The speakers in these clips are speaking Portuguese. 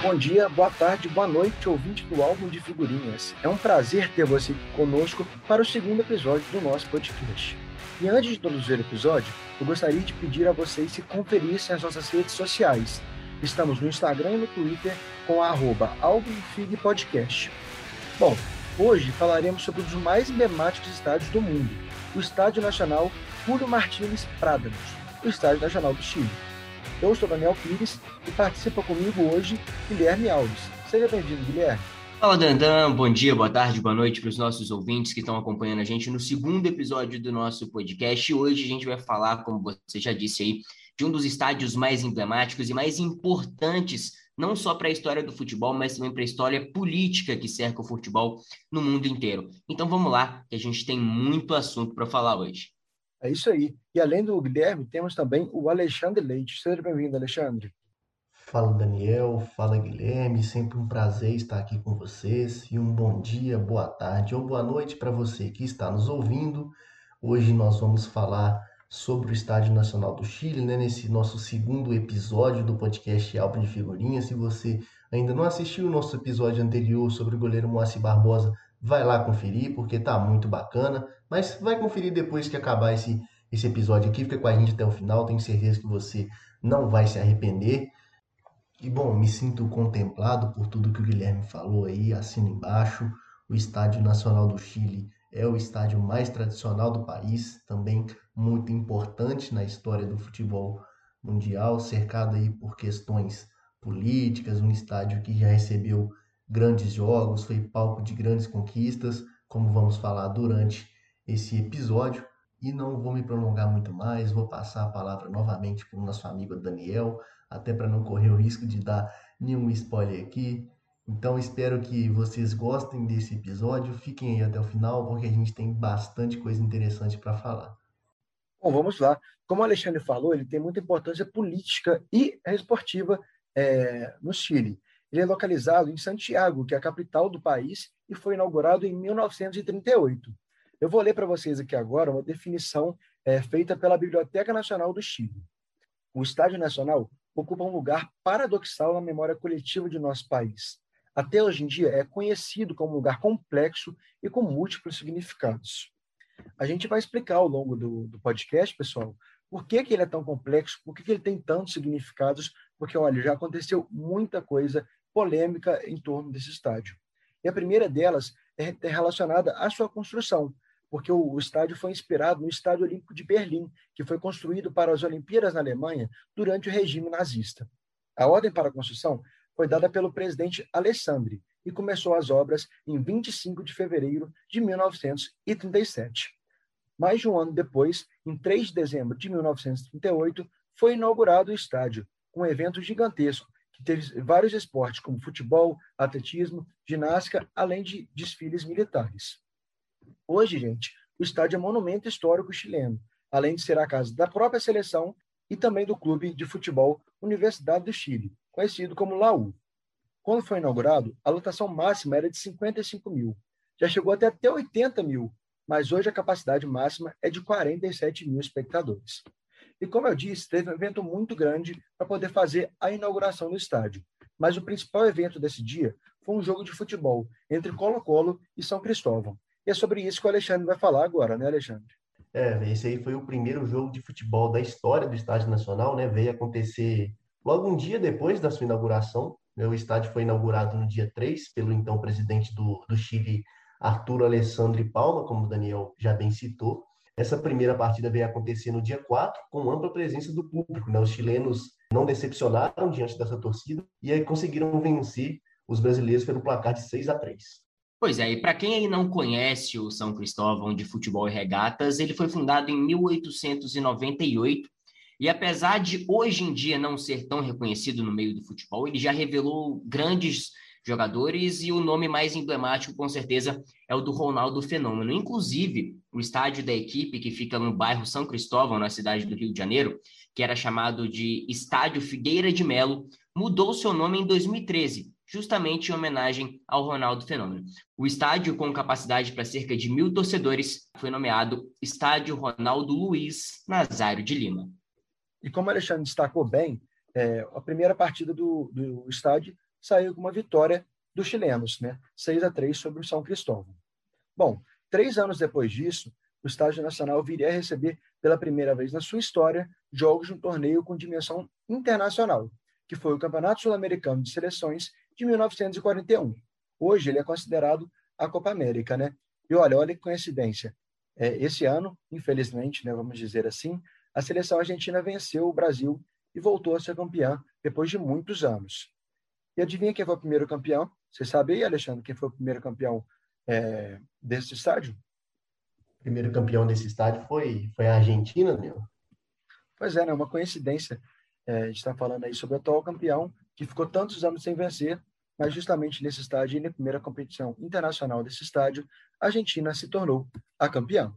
Bom dia, boa tarde, boa noite, ouvinte do álbum de figurinhas. É um prazer ter você conosco para o segundo episódio do nosso podcast. E antes de introduzir o episódio, eu gostaria de pedir a vocês se conferissem as nossas redes sociais. Estamos no Instagram e no Twitter com a Podcast. Bom, hoje falaremos sobre um dos mais emblemáticos estádios do mundo, o Estádio Nacional Julio Martínez Prádanos, o Estádio Nacional do Chile. Eu sou Daniel Pires e participa comigo hoje Guilherme Alves. Seja bem-vindo, Guilherme. Fala, Dandan. Bom dia, boa tarde, boa noite para os nossos ouvintes que estão acompanhando a gente no segundo episódio do nosso podcast. Hoje a gente vai falar, como você já disse aí, de um dos estádios mais emblemáticos e mais importantes, não só para a história do futebol, mas também para a história política que cerca o futebol no mundo inteiro. Então vamos lá, que a gente tem muito assunto para falar hoje. É isso aí. E além do Guilherme, temos também o Alexandre Leite. Seja bem-vindo, Alexandre. Fala Daniel, fala Guilherme, sempre um prazer estar aqui com vocês e um bom dia, boa tarde ou boa noite para você que está nos ouvindo. Hoje nós vamos falar sobre o Estádio Nacional do Chile, né, nesse nosso segundo episódio do podcast Álbum de Figurinhas. Se você ainda não assistiu o nosso episódio anterior sobre o goleiro Moacir Barbosa, vai lá conferir, porque tá muito bacana. Mas vai conferir depois que acabar esse, esse episódio aqui, fica com a gente até o final, tenho certeza que você não vai se arrepender. E bom, me sinto contemplado por tudo que o Guilherme falou aí, assino embaixo. O Estádio Nacional do Chile é o estádio mais tradicional do país, também muito importante na história do futebol mundial, cercado aí por questões políticas, um estádio que já recebeu grandes jogos, foi palco de grandes conquistas, como vamos falar durante esse episódio. E não vou me prolongar muito mais, vou passar a palavra novamente para o nosso amigo Daniel, até para não correr o risco de dar nenhum spoiler aqui. Então espero que vocês gostem desse episódio, fiquem aí até o final, porque a gente tem bastante coisa interessante para falar. Bom, vamos lá. Como o Alexandre falou, ele tem muita importância política e esportiva é, no Chile. Ele é localizado em Santiago, que é a capital do país, e foi inaugurado em 1938. Eu vou ler para vocês aqui agora uma definição é, feita pela Biblioteca Nacional do Chile. O Estádio Nacional ocupa um lugar paradoxal na memória coletiva de nosso país. Até hoje em dia é conhecido como um lugar complexo e com múltiplos significados. A gente vai explicar ao longo do, do podcast, pessoal, por que, que ele é tão complexo, por que, que ele tem tantos significados, porque, olha, já aconteceu muita coisa polêmica em torno desse estádio. E a primeira delas é, é relacionada à sua construção, porque o, estádio foi inspirado no Estádio Olímpico de Berlim, que foi construído para as Olimpíadas na Alemanha durante o regime nazista. A ordem para a construção foi dada pelo presidente Alessandri e começou as obras em 25 de fevereiro de 1937. Mais de um ano depois, em 3 de dezembro de 1938, foi inaugurado o estádio, um evento gigantesco que teve vários esportes, como futebol, atletismo, ginástica, além de desfiles militares. Hoje, gente, o estádio é monumento histórico chileno, além de ser a casa da própria seleção e também do clube de futebol Universidade do Chile, conhecido como Laú. Quando foi inaugurado, a lotação máxima era de 55 mil. Já chegou até, até 80 mil, mas hoje a capacidade máxima é de 47 mil espectadores. E como eu disse, teve um evento muito grande para poder fazer a inauguração do estádio. Mas o principal evento desse dia foi um jogo de futebol entre Colo-Colo e São Cristóvão. E é sobre isso que o Alexandre vai falar agora, né, Alexandre? É, esse aí foi o primeiro jogo de futebol da história do Estádio Nacional, né? Veio acontecer logo um dia depois da sua inauguração. Né? O estádio foi inaugurado no dia 3 pelo então presidente do, do Chile, Arturo Alessandro Palma, como o Daniel já bem citou. Essa primeira partida veio acontecer no dia 4, com ampla presença do público. Né? Os chilenos não decepcionaram diante dessa torcida e aí conseguiram vencer os brasileiros pelo placar de 6 a 3. Pois é, e para quem aí não conhece o São Cristóvão de Futebol e Regatas, ele foi fundado em 1898 e apesar de hoje em dia não ser tão reconhecido no meio do futebol, ele já revelou grandes jogadores e o nome mais emblemático, com certeza, é o do Ronaldo Fenômeno. Inclusive, o estádio da equipe, que fica no bairro São Cristóvão, na cidade do Rio de Janeiro, que era chamado de Estádio Figueira de Melo, mudou seu nome em 2013, justamente em homenagem ao Ronaldo Fenômeno. O estádio, com capacidade para cerca de mil torcedores, foi nomeado Estádio Ronaldo Luiz Nazário de Lima. E como o Alexandre destacou bem, é, a primeira partida do, do estádio saiu com uma vitória dos chilenos, né? 6 a 3 sobre o São Cristóvão. Bom, três anos depois disso, o Estádio Nacional viria a receber pela primeira vez na sua história jogos de um torneio com dimensão internacional, que foi o Campeonato Sul-Americano de Seleções de 1941. Hoje ele é considerado a Copa América, né? E olha, olha que coincidência. É, esse ano, infelizmente, né, vamos dizer assim, a seleção argentina venceu o Brasil e voltou a ser campeã depois de muitos anos. E adivinha quem foi o primeiro campeão? Você sabe aí, Alexandre, quem foi o primeiro campeão é, desse estádio? O primeiro campeão desse estádio foi, foi a Argentina, meu? Pois é, né? Uma coincidência. É, a gente está falando aí sobre o atual campeão, que ficou tantos anos sem vencer, mas justamente nesse estádio, e na primeira competição internacional desse estádio, a Argentina se tornou a campeã.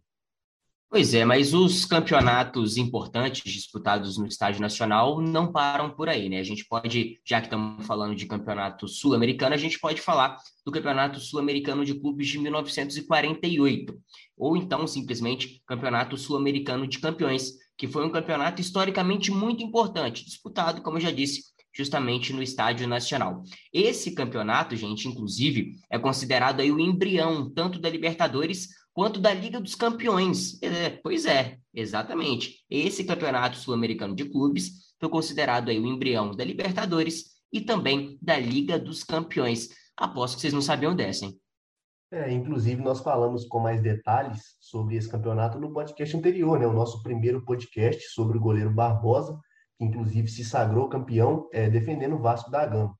Pois é, mas os campeonatos importantes disputados no estádio nacional não param por aí, né? A gente pode, já que estamos falando de campeonato sul-americano, a gente pode falar do campeonato sul-americano de clubes de 1948, ou então simplesmente campeonato sul-americano de campeões, que foi um campeonato historicamente muito importante, disputado, como eu já disse, justamente no Estádio Nacional. Esse campeonato, gente, inclusive, é considerado aí o embrião tanto da Libertadores quanto da Liga dos Campeões. É, pois é, exatamente. Esse campeonato sul-americano de clubes foi considerado aí o embrião da Libertadores e também da Liga dos Campeões. Aposto que vocês não sabiam dessa, hein? É, inclusive, nós falamos com mais detalhes sobre esse campeonato no podcast anterior, né? O nosso primeiro podcast sobre o goleiro Barbosa, que inclusive se sagrou campeão é, defendendo o Vasco da Gama.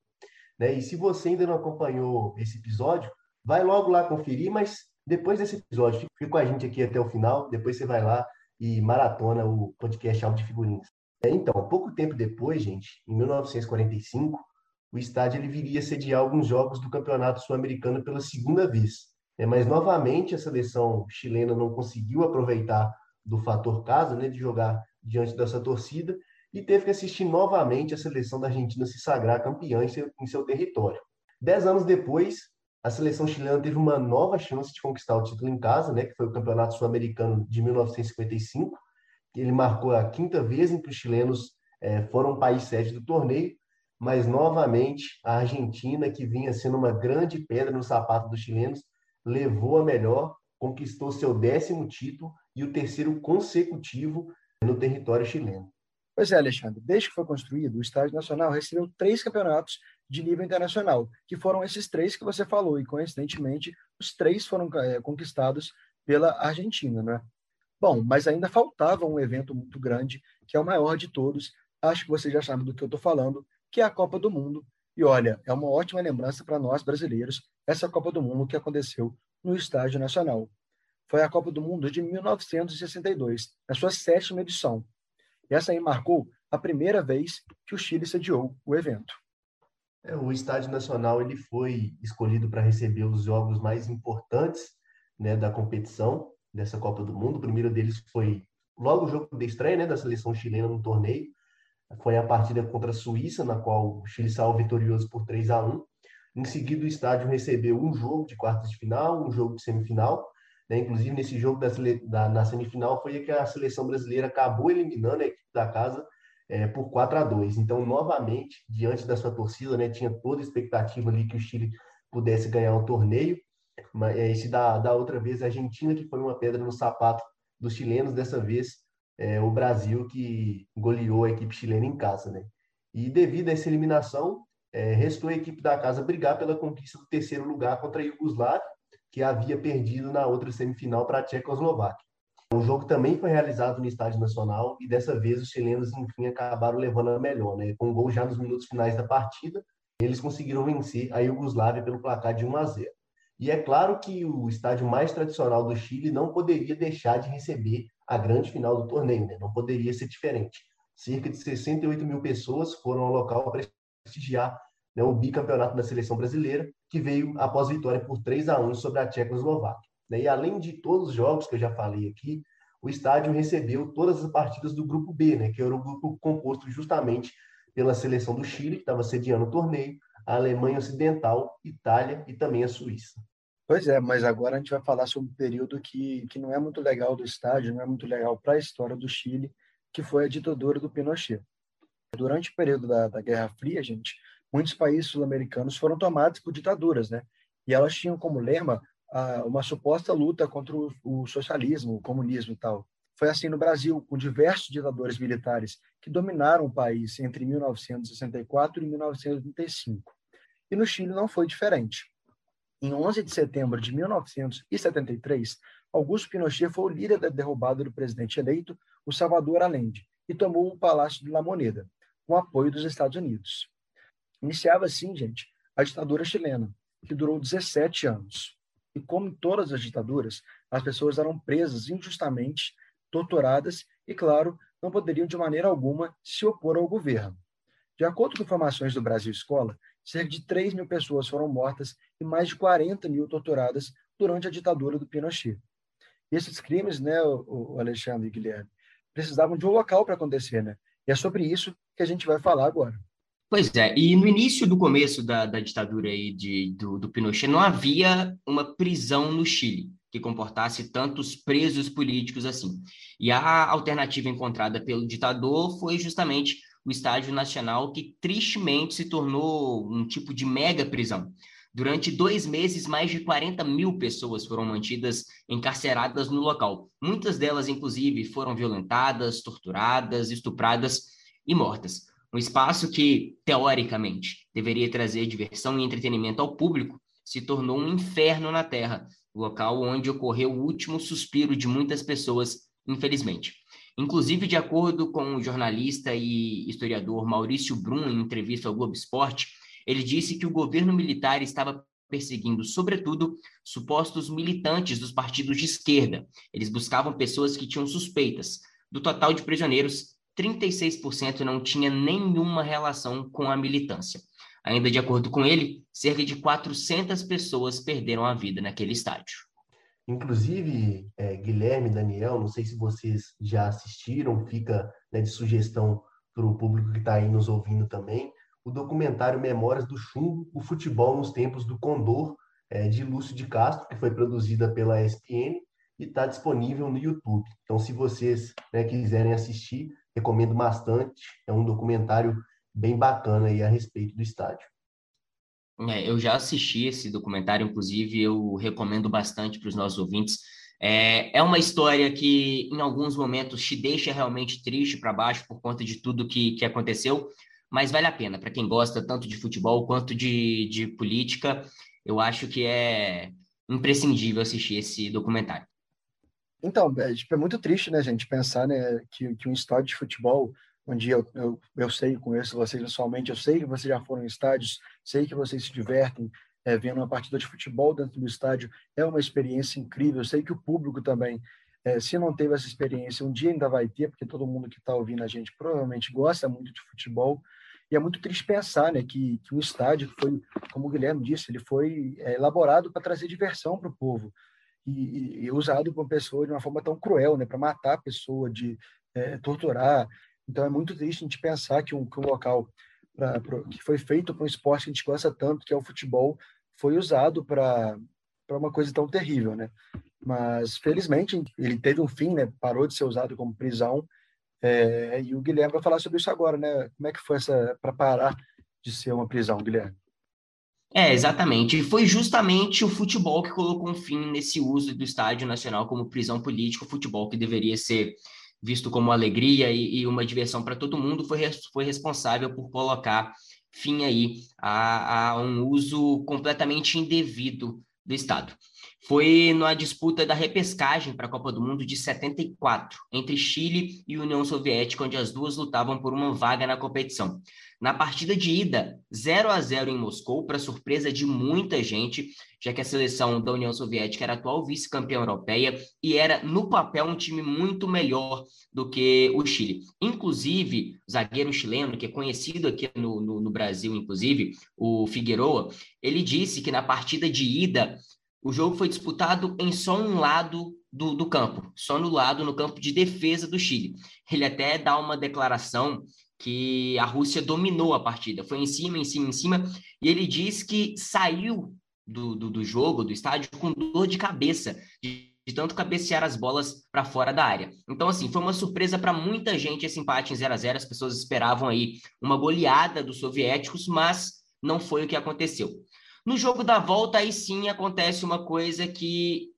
Né? E se você ainda não acompanhou esse episódio, vai logo lá conferir, mas depois desse episódio, fica com a gente aqui até o final, depois você vai lá e maratona o podcast Alto de Figurinhas. É, então, pouco tempo depois, gente, em 1945, o estádio ele viria a sediar alguns jogos do Campeonato Sul-Americano pela segunda vez. É, mas, novamente, a seleção chilena não conseguiu aproveitar do fator casa, né, de jogar diante dessa torcida, e teve que assistir novamente a seleção da Argentina se sagrar campeã em seu, em seu território. Dez anos depois, a seleção chilena teve uma nova chance de conquistar o título em casa, né, que foi o Campeonato Sul-Americano de 1955. Ele marcou a quinta vez em que os chilenos é, foram país sede do torneio, mas novamente a Argentina, que vinha sendo uma grande pedra no sapato dos chilenos, levou a melhor, conquistou seu décimo título e o terceiro consecutivo no território chileno. Pois é, Alexandre. Desde que foi construído, o Estádio Nacional recebeu três campeonatos de nível internacional, que foram esses três que você falou, e coincidentemente, os três foram é, conquistados pela Argentina, né? Bom, mas ainda faltava um evento muito grande, que é o maior de todos, acho que você já sabe do que eu estou falando, que é a Copa do Mundo. E olha, é uma ótima lembrança para nós brasileiros, essa Copa do Mundo que aconteceu no Estádio Nacional. Foi a Copa do Mundo de 1962, na sua sétima edição, essa aí marcou a primeira vez que o Chile sediou o evento. É, o Estádio Nacional ele foi escolhido para receber os jogos mais importantes né, da competição dessa Copa do Mundo. O primeiro deles foi logo o jogo de estreia né, da seleção chilena no torneio. Foi a partida contra a Suíça, na qual o Chile saiu vitorioso por 3 a 1. Em seguida, o estádio recebeu um jogo de quartas de final, um jogo de semifinal né? Inclusive, nesse jogo da, da, na semifinal foi que a seleção brasileira acabou eliminando a equipe da casa é, por 4 a 2 Então, novamente, diante da sua torcida, né, tinha toda a expectativa ali que o Chile pudesse ganhar o torneio. Mas é, esse da, da outra vez, a Argentina, que foi uma pedra no sapato dos chilenos, dessa vez é, o Brasil que goleou a equipe chilena em casa. Né? E devido a essa eliminação, é, restou a equipe da casa brigar pela conquista do terceiro lugar contra a Iugoslávia, que havia perdido na outra semifinal para a Tchecoslováquia. O jogo também foi realizado no Estádio Nacional e dessa vez os chilenos, enfim, acabaram levando a melhor, né? Com um gol já nos minutos finais da partida, eles conseguiram vencer a Iugoslávia pelo placar de 1 a 0. E é claro que o estádio mais tradicional do Chile não poderia deixar de receber a grande final do torneio, né? Não poderia ser diferente. Cerca de 68 mil pessoas foram ao local para prestigiar né, o bicampeonato da seleção brasileira, que veio após vitória por 3 a 1 sobre a Tchecoslováquia. Né, e além de todos os jogos que eu já falei aqui, o estádio recebeu todas as partidas do grupo B, né, que era o grupo composto justamente pela seleção do Chile, que estava sediando o torneio, a Alemanha Ocidental, Itália e também a Suíça. Pois é, mas agora a gente vai falar sobre um período que, que não é muito legal do estádio, não é muito legal para a história do Chile, que foi a ditadura do Pinochet. Durante o período da, da Guerra Fria, gente, muitos países sul-americanos foram tomados por ditaduras, né? E elas tinham como lema ah, uma suposta luta contra o, o socialismo, o comunismo e tal. Foi assim no Brasil, com diversos ditadores militares que dominaram o país entre 1964 e 1985. E no Chile não foi diferente. Em 11 de setembro de 1973, Augusto Pinochet foi o líder da derrubada do presidente eleito, o Salvador Allende, e tomou o Palácio de La Moneda, com apoio dos Estados Unidos. Iniciava assim, gente, a ditadura chilena, que durou 17 anos. E como em todas as ditaduras, as pessoas eram presas injustamente, torturadas e, claro, não poderiam de maneira alguma se opor ao governo. De acordo com informações do Brasil Escola, cerca de 3 mil pessoas foram mortas e mais de 40 mil torturadas durante a ditadura do Pinochet. E esses crimes, né, o Alexandre e Guilherme, precisavam de um local para acontecer, né? E é sobre isso que a gente vai falar agora. Pois é, e no início do começo da, da ditadura aí de, do, do Pinochet, não havia uma prisão no Chile que comportasse tantos presos políticos assim. E a alternativa encontrada pelo ditador foi justamente o Estádio Nacional, que tristemente se tornou um tipo de mega prisão. Durante dois meses, mais de 40 mil pessoas foram mantidas encarceradas no local. Muitas delas, inclusive, foram violentadas, torturadas, estupradas e mortas. Um espaço que, teoricamente, deveria trazer diversão e entretenimento ao público, se tornou um inferno na Terra, local onde ocorreu o último suspiro de muitas pessoas, infelizmente. Inclusive, de acordo com o jornalista e historiador Maurício Brum, em entrevista ao Globo Esporte, ele disse que o governo militar estava perseguindo, sobretudo, supostos militantes dos partidos de esquerda. Eles buscavam pessoas que tinham suspeitas. Do total de prisioneiros, 36% não tinha nenhuma relação com a militância. Ainda de acordo com ele, cerca de 400 pessoas perderam a vida naquele estádio. Inclusive, é, Guilherme, Daniel, não sei se vocês já assistiram, fica né, de sugestão para o público que está aí nos ouvindo também, o documentário Memórias do Chumbo, o futebol nos tempos do Condor, é, de Lúcio de Castro, que foi produzida pela ESPN e está disponível no YouTube. Então, se vocês né, quiserem assistir, recomendo bastante. É um documentário bem bacana aí a respeito do estádio. É, eu já assisti esse documentário, inclusive eu recomendo bastante para os nossos ouvintes. É, é uma história que em alguns momentos te deixa realmente triste para baixo por conta de tudo que, que aconteceu, mas vale a pena para quem gosta tanto de futebol quanto de, de política. Eu acho que é imprescindível assistir esse documentário. Então, é, tipo, é muito triste, né, gente, pensar né, que, que um estádio de futebol, onde eu, eu, eu sei, conheço vocês pessoalmente, eu sei que vocês já foram em estádios, sei que vocês se divertem é, vendo uma partida de futebol dentro do estádio, é uma experiência incrível. Eu sei que o público também, é, se não teve essa experiência, um dia ainda vai ter, porque todo mundo que está ouvindo a gente provavelmente gosta muito de futebol. E é muito triste pensar né, que, que um estádio foi, como o Guilherme disse, ele foi é, elaborado para trazer diversão para o povo e, e, usado por uma pessoa de uma forma tão cruel, né, para matar a pessoa, de é, torturar. Então é muito triste a gente pensar que um, que um local pra, pra, que foi feito para um esporte que a gente gosta tanto, que é o futebol, foi usado para uma coisa tão terrível, né? Mas felizmente ele teve um fim, né? Parou de ser usado como prisão. É, e o Guilherme vai falar sobre isso agora, né? Como é que foi essa para parar de ser uma prisão, Guilherme? É, exatamente. E foi justamente o futebol que colocou um fim nesse uso do Estádio Nacional como prisão política, o futebol que deveria ser visto como alegria e, e uma diversão para todo mundo, foi, foi responsável por colocar fim aí a, a um uso completamente indevido do Estado. Foi na disputa da repescagem para a Copa do Mundo de 74, entre Chile e União Soviética, onde as duas lutavam por uma vaga na competição. Na partida de ida, 0 a 0 em Moscou, para surpresa de muita gente, já que a seleção da União Soviética era atual vice-campeã europeia e era, no papel, um time muito melhor do que o Chile. Inclusive, o zagueiro chileno, que é conhecido aqui no, no, no Brasil, inclusive, o Figueroa, ele disse que na partida de ida o jogo foi disputado em só um lado do, do, campo, só no lado, no campo de defesa do Chile. Ele até dá uma declaração que a Rússia dominou a partida, foi em cima, em cima, em cima, e ele diz que saiu do, do, do jogo, do estádio, com dor de cabeça, de, de tanto cabecear as bolas para fora da área. Então, assim, foi uma surpresa para muita gente esse empate em 0 a 0 as pessoas esperavam aí uma goleada dos soviéticos, mas não foi o que aconteceu. No jogo da volta, aí sim acontece uma coisa que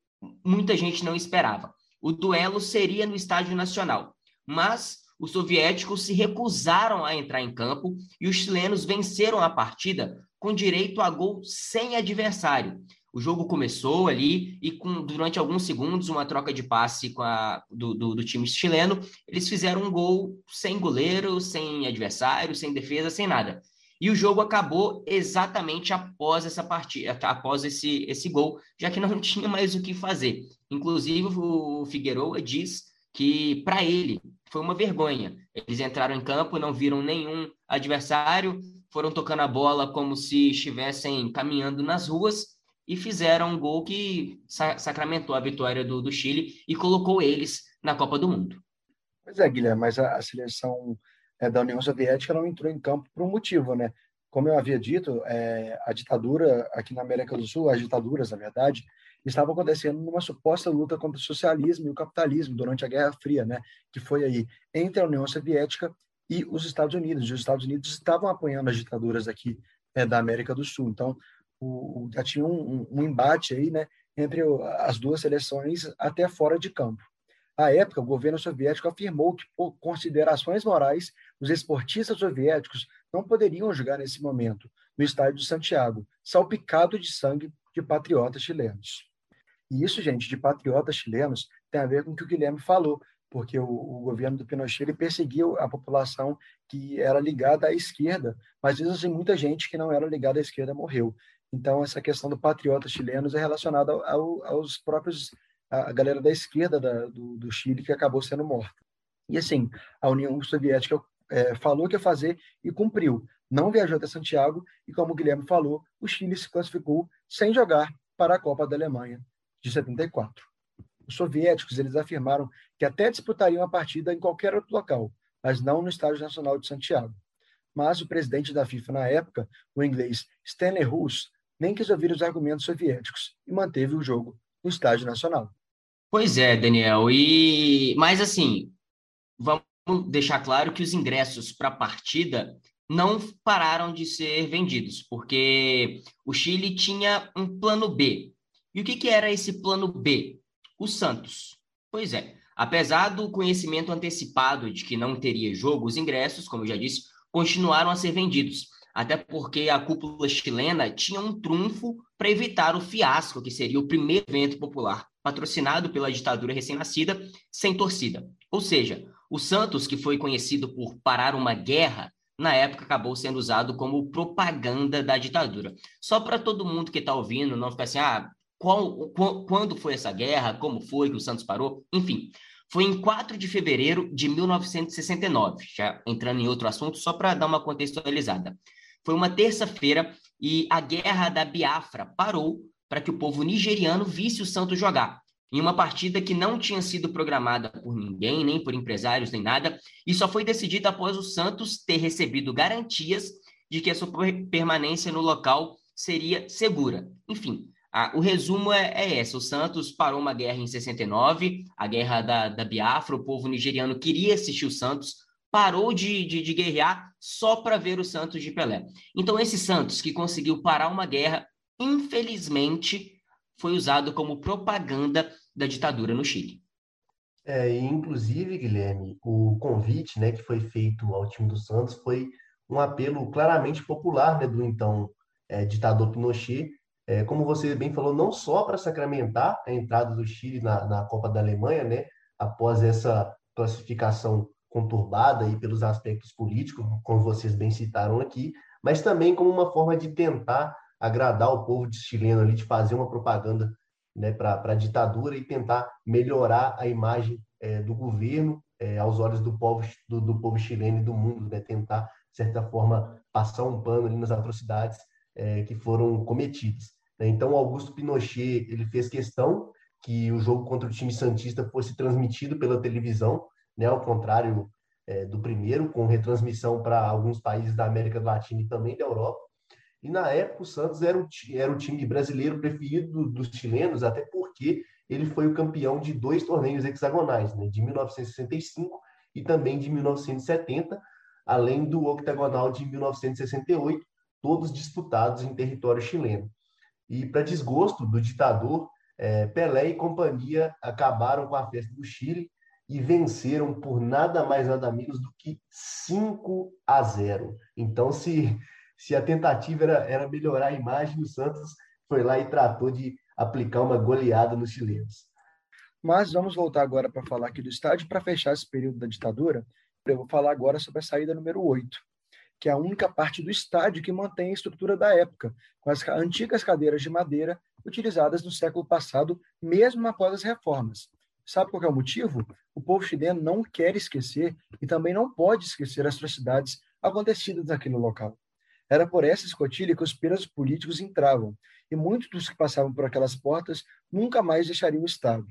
muita gente não esperava. O duelo seria no Estádio Nacional, mas os soviéticos se recusaram a entrar em campo e os chilenos venceram a partida com direito a gol sem adversário. O jogo começou ali e com, durante alguns segundos, uma troca de passe a, do, do, do, time chileno, eles fizeram um gol sem goleiro, sem adversário, sem defesa, sem nada. E o jogo acabou exatamente após essa partida, após esse, esse gol, já que não tinha mais o que fazer. Inclusive, o Figueroa diz que para ele foi uma vergonha. Eles entraram em campo, não viram nenhum adversário, foram tocando a bola como se estivessem caminhando nas ruas e fizeram um gol que sacramentou a vitória do, do Chile e colocou eles na Copa do Mundo. Pois é, Guilherme, mas a, a seleção é, da União Soviética não entrou em campo por um motivo, né? Como eu havia dito, é, a ditadura aqui na América do Sul, as ditaduras, na verdade, estavam acontecendo numa suposta luta contra o socialismo e o capitalismo durante a Guerra Fria, né? Que foi aí entre a União Soviética e os Estados Unidos. E os Estados Unidos estavam apoiando as ditaduras aqui é, da América do Sul. Então, o, já tinha um, um, embate aí, né, entre as duas seleções até fora de campo. À época, o governo soviético afirmou que, por considerações morais, os esportistas soviéticos não poderiam jogar nesse momento no estádio de Santiago, salpicado de sangue de patriotas chilenos. E isso, gente, de patriotas chilenos, tem a ver com o que o Guilherme falou, porque o, o governo do Pinochet ele perseguiu a população que era ligada à esquerda, mas mesmo assim, muita gente que não era ligada à esquerda morreu. Então, essa questão do patriota chilenos é relacionada ao, aos próprios, a galera da esquerda da, do, do, Chile que acabou sendo morta. E assim, a União Soviética é, falou que ia fazer e cumpriu. Não viajou até Santiago e, como o Guilherme falou, o Chile se classificou sem jogar para a Copa da Alemanha de 74. Os soviéticos eles afirmaram que até disputariam a partida em qualquer outro local, mas não no Estádio Nacional de Santiago. Mas o presidente da FIFA na época, o inglês Stanley Rus, nem quis ouvir os argumentos soviéticos e manteve o jogo no estádio nacional. Pois é, Daniel. E mas assim, vamos deixar claro que os ingressos para a partida não pararam de ser vendidos, porque o Chile tinha um plano B. E o que, que era esse plano B? O Santos. Pois é, apesar do conhecimento antecipado de que não teria jogo, os ingressos, como eu já disse, continuaram a ser vendidos até porque a cúpula chilena tinha um trunfo para evitar o fiasco, que seria o primeiro evento popular patrocinado pela ditadura recém-nascida, sem torcida. Ou seja, o Santos, que foi conhecido por parar uma guerra, na época acabou sendo usado como propaganda da ditadura. Só para todo mundo que está ouvindo não ficar assim, ah, qual, quando foi essa guerra, como foi que o Santos parou, enfim. Foi em 4 de fevereiro de 1969, já entrando em outro assunto, só para dar uma contextualizada. Foi uma terça-feira e a guerra da Biafra parou para que o povo nigeriano visse o Santos jogar. Em uma partida que não tinha sido programada por ninguém, nem por empresários, nem nada, e só foi decidida após o Santos ter recebido garantias de que a sua permanência no local seria segura. Enfim, o resumo é, é esse: o Santos parou uma guerra em 69, a guerra da, da Biafra, o povo nigeriano queria assistir o Santos, parou de, de, de guerrear só para ver o Santos de Pelé. Então, esse Santos que conseguiu parar uma guerra, infelizmente, foi usado como propaganda da ditadura no Chile. É, e inclusive, Guilherme, o convite né, que foi feito ao time do Santos foi um apelo claramente popular né, do então é, ditador Pinochet, é, como você bem falou, não só para sacramentar a entrada do Chile na, na Copa da Alemanha, né, após essa classificação conturbada aí pelos aspectos políticos, como vocês bem citaram aqui, mas também como uma forma de tentar agradar o povo de chileno ali, de fazer uma propaganda né, para a ditadura e tentar melhorar a imagem é, do governo é, aos olhos do povo, do, do, povo chileno e do mundo, né, tentar, de certa forma, passar um pano ali nas atrocidades é, que foram cometidas. Né. Então, Augusto Pinochet ele fez questão que o jogo contra o time santista fosse transmitido pela televisão, né, ao contrário é, do primeiro, com retransmissão para alguns países da América Latina e também da Europa. E na época o Santos era o, era o time brasileiro preferido dos chilenos, até porque ele foi o campeão de dois torneios hexagonais, né, de 1965 e também de 1970, além do octagonal de 1968, todos disputados em território chileno. E, para desgosto do ditador, é, Pelé e companhia acabaram com a festa do Chile e venceram por nada mais nada menos do que 5 a 0. Então, se, se a tentativa era, era melhorar a imagem, o Santos foi lá e tratou de aplicar uma goleada nos chilenos. Mas vamos voltar agora para falar aqui do estádio. Para fechar esse período da ditadura, eu vou falar agora sobre a saída número 8, que é a única parte do estádio que mantém a estrutura da época, com as antigas cadeiras de madeira utilizadas no século passado, mesmo após as reformas. Sabe qual é o motivo? O povo chileno não quer esquecer e também não pode esquecer as atrocidades acontecidas naquele local. Era por essa escotilha que os presos políticos entravam, e muitos dos que passavam por aquelas portas nunca mais deixariam o Estado,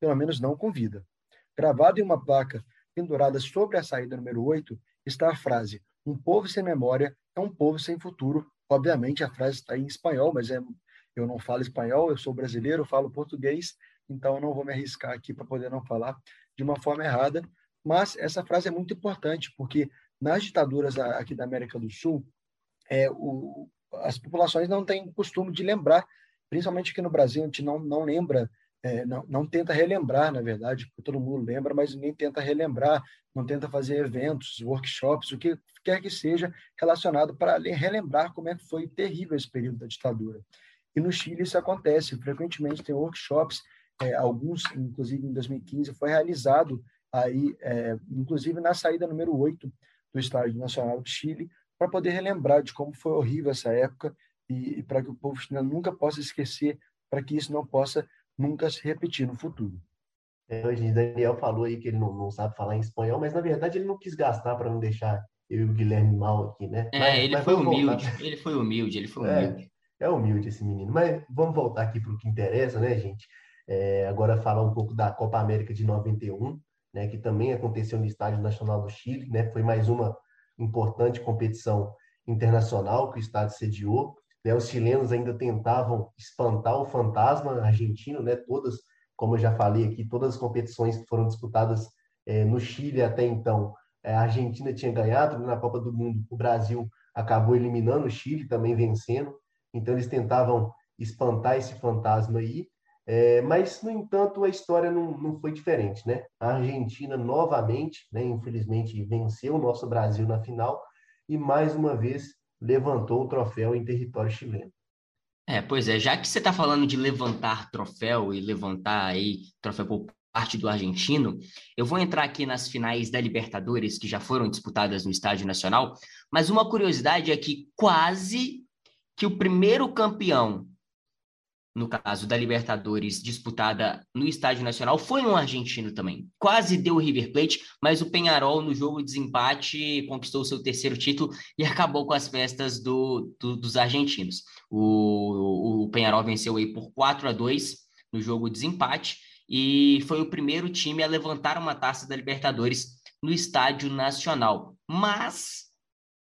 pelo menos não com vida. Gravado em uma placa pendurada sobre a saída número 8 está a frase: Um povo sem memória é um povo sem futuro. Obviamente a frase está em espanhol, mas é, eu não falo espanhol, eu sou brasileiro, falo português, então eu não vou me arriscar aqui para poder não falar de uma forma errada. Mas essa frase é muito importante, porque nas ditaduras aqui da América do Sul, é, o, as populações não têm costume de lembrar, principalmente aqui no Brasil, a gente não, não lembra, é, não, não tenta relembrar, na verdade, porque todo mundo lembra, mas ninguém tenta relembrar, não tenta fazer eventos, workshops, o que quer que seja relacionado para relembrar como é que foi terrível esse período da ditadura. E no Chile isso acontece, frequentemente tem workshops, é, alguns, inclusive em 2015, foi realizado aí, é, inclusive na saída número 8 do Estádio Nacional do Chile, para poder relembrar de como foi horrível essa época e, e para que o povo chileno nunca possa esquecer, para que isso não possa nunca se repetir no futuro. É, hoje Daniel falou aí que ele não, não sabe falar em espanhol, mas na verdade ele não quis gastar para não deixar eu e o Guilherme mal aqui, né? É, mas, ele mas foi humilde, voltar. ele foi humilde, ele foi humilde. É, é, humilde esse menino. Mas vamos voltar aqui para o que interessa, né, gente? É, agora falar um pouco da Copa América de 91, né, que também aconteceu no Estádio Nacional do Chile, né? Foi mais uma importante competição internacional que o estádio sediou. Né? Os chilenos ainda tentavam espantar o fantasma argentino, né? todas, como eu já falei aqui, todas as competições que foram disputadas é, no Chile até então, é, a Argentina tinha ganhado né? na Copa do Mundo, o Brasil acabou eliminando o Chile, também vencendo. Então eles tentavam espantar esse fantasma aí. É, mas, no entanto, a história não, não foi diferente, né? A Argentina novamente, né, infelizmente, venceu o nosso Brasil na final e mais uma vez levantou o troféu em território chileno. É, pois é, já que você está falando de levantar troféu e levantar aí troféu por parte do argentino, eu vou entrar aqui nas finais da Libertadores que já foram disputadas no Estádio Nacional, mas uma curiosidade é que quase que o primeiro campeão no caso da Libertadores, disputada no Estádio Nacional, foi um argentino também. Quase deu o River Plate, mas o Penharol, no jogo de desempate, conquistou seu terceiro título e acabou com as festas do, do, dos argentinos. O, o Penharol venceu aí por 4 a 2 no jogo de desempate e foi o primeiro time a levantar uma taça da Libertadores no Estádio Nacional. Mas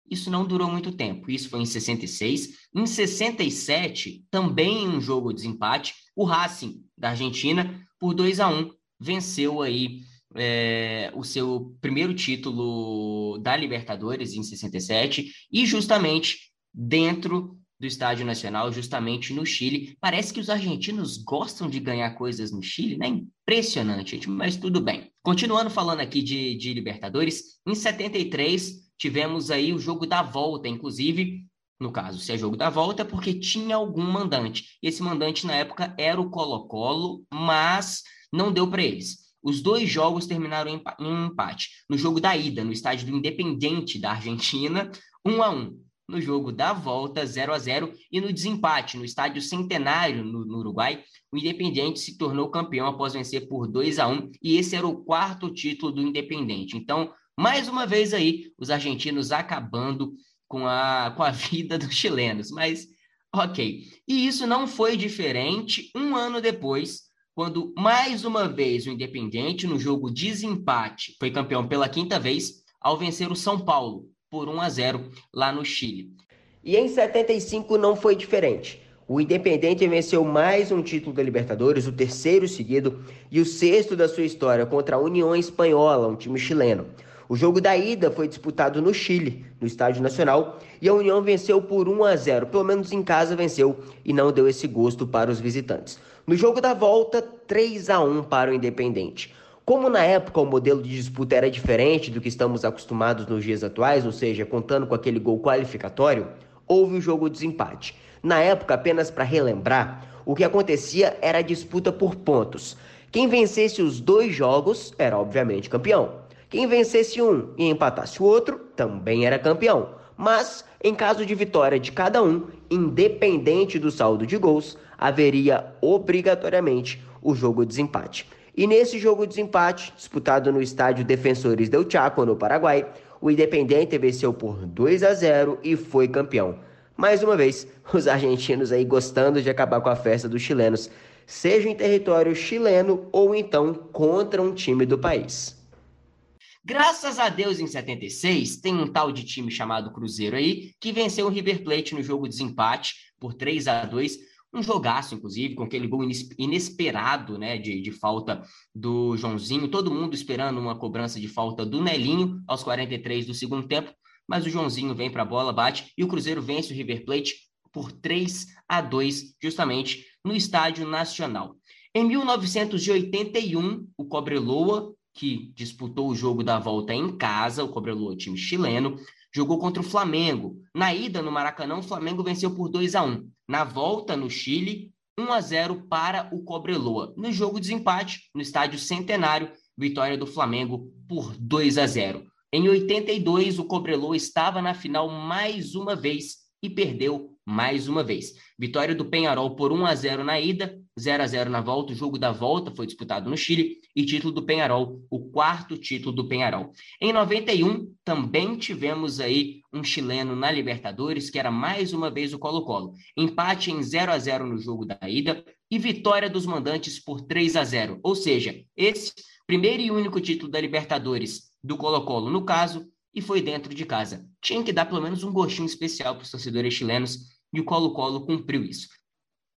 isso não durou muito tempo. Isso foi em 66. Em 67, também em um jogo de desempate, o Racing da Argentina, por 2 a 1 venceu aí é, o seu primeiro título da Libertadores em 67 e justamente dentro do Estádio Nacional, justamente no Chile. Parece que os argentinos gostam de ganhar coisas no Chile, né? Impressionante, gente, mas tudo bem. Continuando falando aqui de, de Libertadores, em 73 tivemos aí o jogo da volta, inclusive, no caso, se é jogo da volta, é porque tinha algum mandante. Esse mandante, na época, era o Colo-Colo, mas não deu para eles. Os dois jogos terminaram em empate. No jogo da ida, no estádio do Independente da Argentina, 1 a 1 no jogo da volta, 0 a 0 e no desempate, no estádio Centenário, no, no, Uruguai, o Independente se tornou campeão após vencer por 2 a 1 e esse era o quarto título do Independente. Então, mais uma vez aí, os argentinos acabando com a, com a vida dos chilenos. Mas, ok. E isso não foi diferente um ano depois, quando mais uma vez o Independente, no jogo desempate, foi campeão pela quinta vez, ao vencer o São Paulo por 1 a 0 lá no Chile. E em 75 não foi diferente. O Independente venceu mais um título da Libertadores, o terceiro seguido e o sexto da sua história contra a União Espanhola, um time chileno. O jogo da ida foi disputado no Chile, no Estádio Nacional, e a União venceu por 1 a 0. Pelo menos em casa venceu e não deu esse gosto para os visitantes. No jogo da volta, 3 a 1 para o Independente. Como na época o modelo de disputa era diferente do que estamos acostumados nos dias atuais, ou seja, contando com aquele gol qualificatório, houve o jogo de desempate. Na época, apenas para relembrar, o que acontecia era a disputa por pontos. Quem vencesse os dois jogos era obviamente campeão. Quem vencesse um e empatasse o outro também era campeão. Mas, em caso de vitória de cada um, independente do saldo de gols, haveria obrigatoriamente o jogo de desempate. E nesse jogo de desempate, disputado no estádio Defensores del Chaco, no Paraguai, o Independente venceu por 2 a 0 e foi campeão. Mais uma vez, os argentinos aí gostando de acabar com a festa dos chilenos, seja em território chileno ou então contra um time do país. Graças a Deus, em 76, tem um tal de time chamado Cruzeiro aí, que venceu o River Plate no jogo de desempate por 3 a 2 um jogaço, inclusive, com aquele gol inesperado, né, de, de falta do Joãozinho, todo mundo esperando uma cobrança de falta do Nelinho aos 43 do segundo tempo, mas o Joãozinho vem para a bola, bate e o Cruzeiro vence o River Plate por 3 a 2, justamente no Estádio Nacional. Em 1981, o Cobreloa, que disputou o jogo da volta em casa, o Cobreloa, time chileno, jogou contra o Flamengo. Na ida no Maracanã, o Flamengo venceu por 2 a 1. Na volta no Chile, 1 a 0 para o Cobreloa. No jogo de empate, no estádio Centenário, vitória do Flamengo por 2 a 0. Em 82, o Cobreloa estava na final mais uma vez e perdeu mais uma vez. Vitória do Penharol por 1 a 0 na ida, 0 a 0 na volta. O jogo da volta foi disputado no Chile e título do Penharol, o quarto título do Penharol. Em 91, também tivemos aí um chileno na Libertadores, que era mais uma vez o Colo-Colo. Empate em 0 a 0 no jogo da ida e vitória dos mandantes por 3 a 0. Ou seja, esse primeiro e único título da Libertadores do Colo-Colo, no caso, e foi dentro de casa. Tinha que dar pelo menos um gostinho especial para os torcedores chilenos e o Colo-Colo cumpriu isso.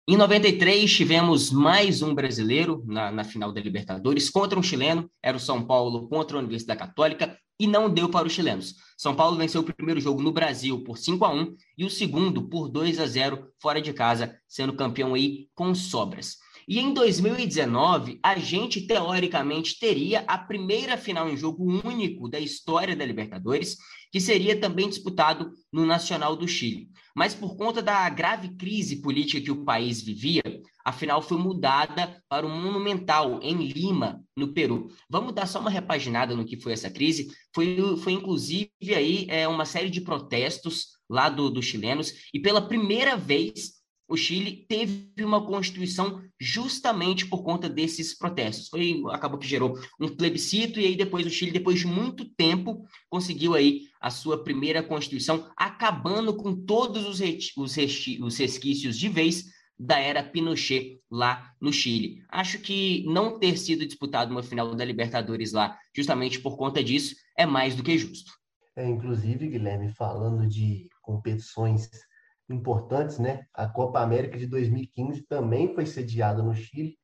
Em 93, tivemos mais um brasileiro na, na, final da Libertadores contra um chileno, era o São Paulo contra a Universidade Católica, e não deu para os chilenos. São Paulo venceu o primeiro jogo no Brasil por 5 a 1 e o segundo por 2 a 0 fora de casa, sendo campeão aí com sobras. E em 2019, a gente teoricamente teria a primeira final em jogo único da história da Libertadores, que seria também disputado no Nacional do Chile. Mas por conta da grave crise política que o país vivia, a final foi mudada para o Monumental, em Lima, no Peru. Vamos dar só uma repaginada no que foi essa crise. Foi, foi inclusive aí é, uma série de protestos lá do, dos chilenos, e pela primeira vez o Chile teve uma constituição justamente por conta desses protestos. Foi, acabou que gerou um plebiscito e aí depois o Chile, depois de muito tempo, conseguiu aí a sua primeira constituição, acabando com todos os, os, os resquícios de vez da era Pinochet lá no Chile. Acho que não ter sido disputado uma final da Libertadores lá, justamente por conta disso, é mais do que justo. É, inclusive, Guilherme, falando de competições importantes, né? A Copa América de 2015 também foi sediada no Chile.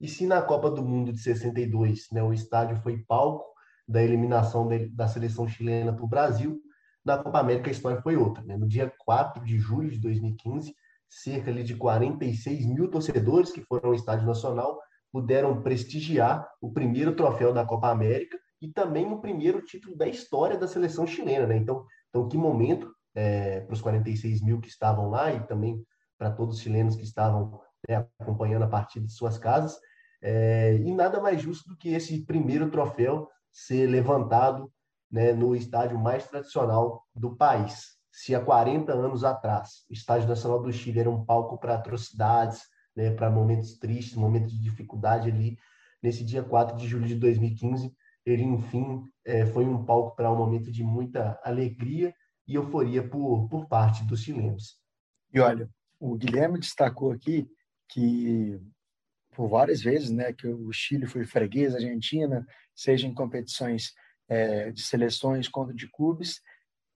E se na Copa do Mundo de 62, né, o estádio foi palco da eliminação da seleção chilena para o Brasil, na Copa América a história foi outra. Né? No dia 4 de julho de 2015, cerca de 46 mil torcedores que foram ao Estádio Nacional puderam prestigiar o primeiro troféu da Copa América e também o primeiro título da história da seleção chilena. Né? Então, então, que momento é, para os 46 mil que estavam lá e também para todos os chilenos que estavam né, acompanhando a partida de suas casas. É, e nada mais justo do que esse primeiro troféu ser levantado né, no estádio mais tradicional do país. Se há 40 anos atrás o Estádio Nacional do Chile era um palco para atrocidades, né, para momentos tristes, momentos de dificuldade ali, nesse dia 4 de julho de 2015, ele, enfim, é, foi um palco para um momento de muita alegria e euforia por, por parte dos chilenos. E olha, o Guilherme destacou aqui que por várias vezes, né, que o Chile foi freguês Argentina, seja em competições é, de seleções contra de clubes.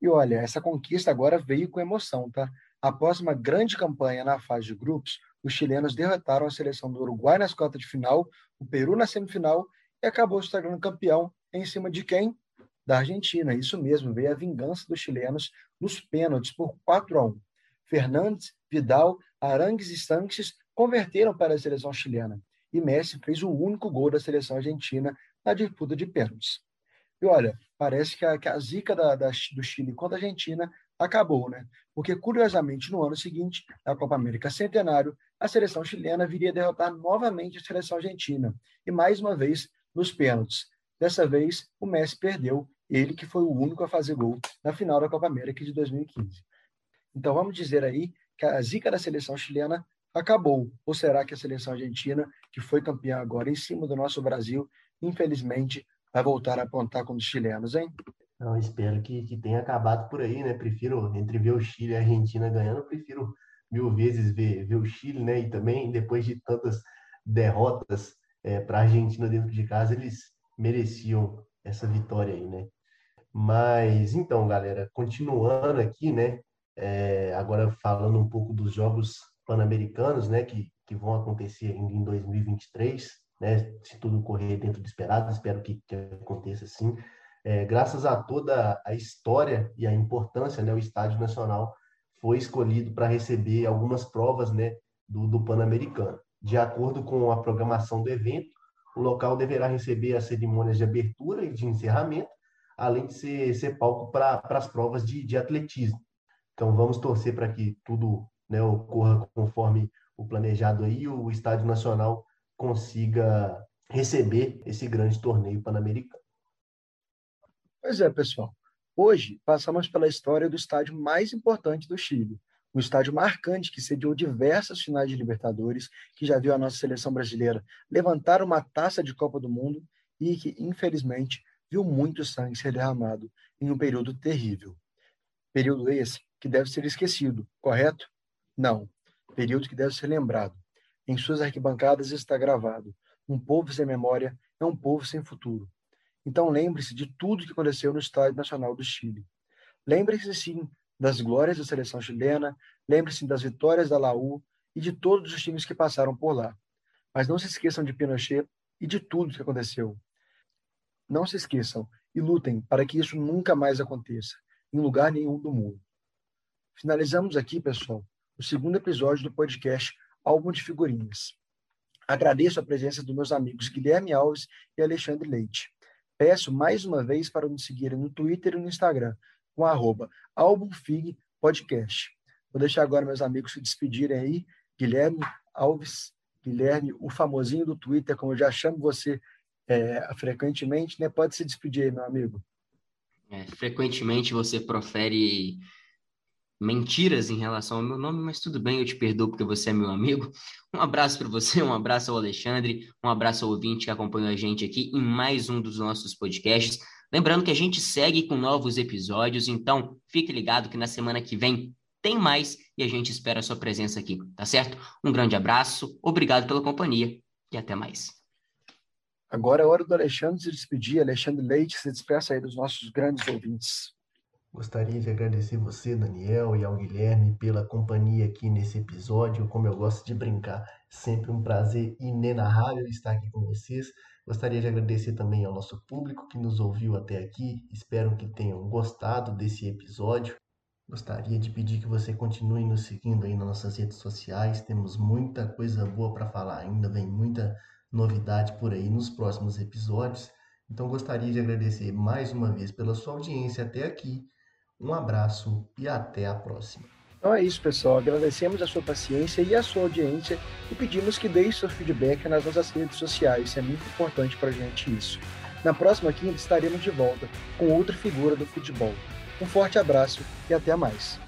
E olha, essa conquista agora veio com emoção, tá? Após uma grande campanha na fase de grupos, os chilenos derrotaram a seleção do Uruguai nas quartas de final, o Peru na semifinal e acabou se tornando campeão em cima de quem? Da Argentina. Isso mesmo, veio a vingança dos chilenos nos pênaltis por 4 a 1. Fernandes, Vidal, Arangues e Sanches converteram para a seleção chilena e Messi fez o único gol da seleção argentina na disputa de pênaltis. E olha, parece que a, que a zica da, da, do Chile contra a Argentina acabou, né? Porque, curiosamente, no ano seguinte, na Copa América Centenário, a seleção chilena viria derrotar novamente a seleção argentina, e mais uma vez nos pênaltis. Dessa vez, o Messi perdeu, ele que foi o único a fazer gol na final da Copa América de 2015. Então, vamos dizer aí que a zica da seleção chilena acabou. Ou será que a seleção argentina, que foi campeã agora em cima do nosso Brasil, infelizmente vai voltar a apontar com os chilenos, hein? Não, espero que, que tenha acabado por aí, né? Prefiro, entre ver o Chile e a Argentina ganhando, prefiro mil vezes ver, ver o Chile, né? E também, depois de tantas derrotas é, para a Argentina dentro de casa, eles mereciam essa vitória aí, né? Mas, então, galera, continuando aqui, né? É, agora falando um pouco dos jogos pan-americanos, né? Que, que vão acontecer ainda em 2023, né? Se tudo correr dentro do esperado, espero que, que aconteça assim. É, graças a toda a história e a importância, né? O Estádio Nacional foi escolhido para receber algumas provas, né? Do, do Pan-Americano. De acordo com a programação do evento, o local deverá receber as cerimônias de abertura e de encerramento, além de ser, ser palco para as provas de, de atletismo. Então, vamos torcer para que tudo né, ocorra conforme o planejado aí, o Estádio Nacional consiga receber esse grande torneio pan-americano. Pois é, pessoal. Hoje passamos pela história do estádio mais importante do Chile, um estádio marcante que sediou diversas finais de Libertadores, que já viu a nossa seleção brasileira levantar uma taça de Copa do Mundo e que, infelizmente, viu muito sangue ser derramado em um período terrível. Período esse que deve ser esquecido, correto? Não. Período que deve ser lembrado. Em suas arquibancadas está gravado: um povo sem memória é um povo sem futuro. Então lembre-se de tudo que aconteceu no Estádio Nacional do Chile. Lembre-se, sim, das glórias da seleção chilena, lembre-se das vitórias da Laú e de todos os times que passaram por lá. Mas não se esqueçam de Pinochet e de tudo que aconteceu. Não se esqueçam e lutem para que isso nunca mais aconteça, em lugar nenhum do mundo. Finalizamos aqui, pessoal, o segundo episódio do podcast Álbum de Figurinhas. Agradeço a presença dos meus amigos Guilherme Alves e Alexandre Leite. Peço mais uma vez para nos seguirem no Twitter e no Instagram, com arroba Podcast. Vou deixar agora meus amigos se despedirem aí. Guilherme Alves, Guilherme, o famosinho do Twitter, como eu já chamo você é, frequentemente, né? Pode se despedir meu amigo. É, frequentemente você profere mentiras em relação ao meu nome, mas tudo bem, eu te perdoo porque você é meu amigo. Um abraço para você, um abraço ao Alexandre, um abraço ao ouvinte que acompanhou a gente aqui em mais um dos nossos podcasts. Lembrando que a gente segue com novos episódios, então fique ligado que na semana que vem tem mais e a gente espera a sua presença aqui, tá certo? Um grande abraço, obrigado pela companhia e até mais. Agora é hora do Alexandre se despedir. Alexandre Leite, se despeça aí dos nossos grandes ouvintes. Gostaria de agradecer você, Daniel, e ao Guilherme pela companhia aqui nesse episódio. Como eu gosto de brincar, sempre um prazer inenarrável estar aqui com vocês. Gostaria de agradecer também ao nosso público que nos ouviu até aqui. Espero que tenham gostado desse episódio. Gostaria de pedir que você continue nos seguindo aí nas nossas redes sociais. Temos muita coisa boa para falar ainda, vem muita novidade por aí nos próximos episódios. Então gostaria de agradecer mais uma vez pela sua audiência até aqui um abraço e até a próxima. Então é isso, pessoal. Agradecemos a sua paciência e a sua audiência e pedimos que deixe seu feedback nas nossas redes sociais. É muito importante para a gente isso. Na próxima quinta estaremos de volta com outra figura do futebol. Um forte abraço e até mais.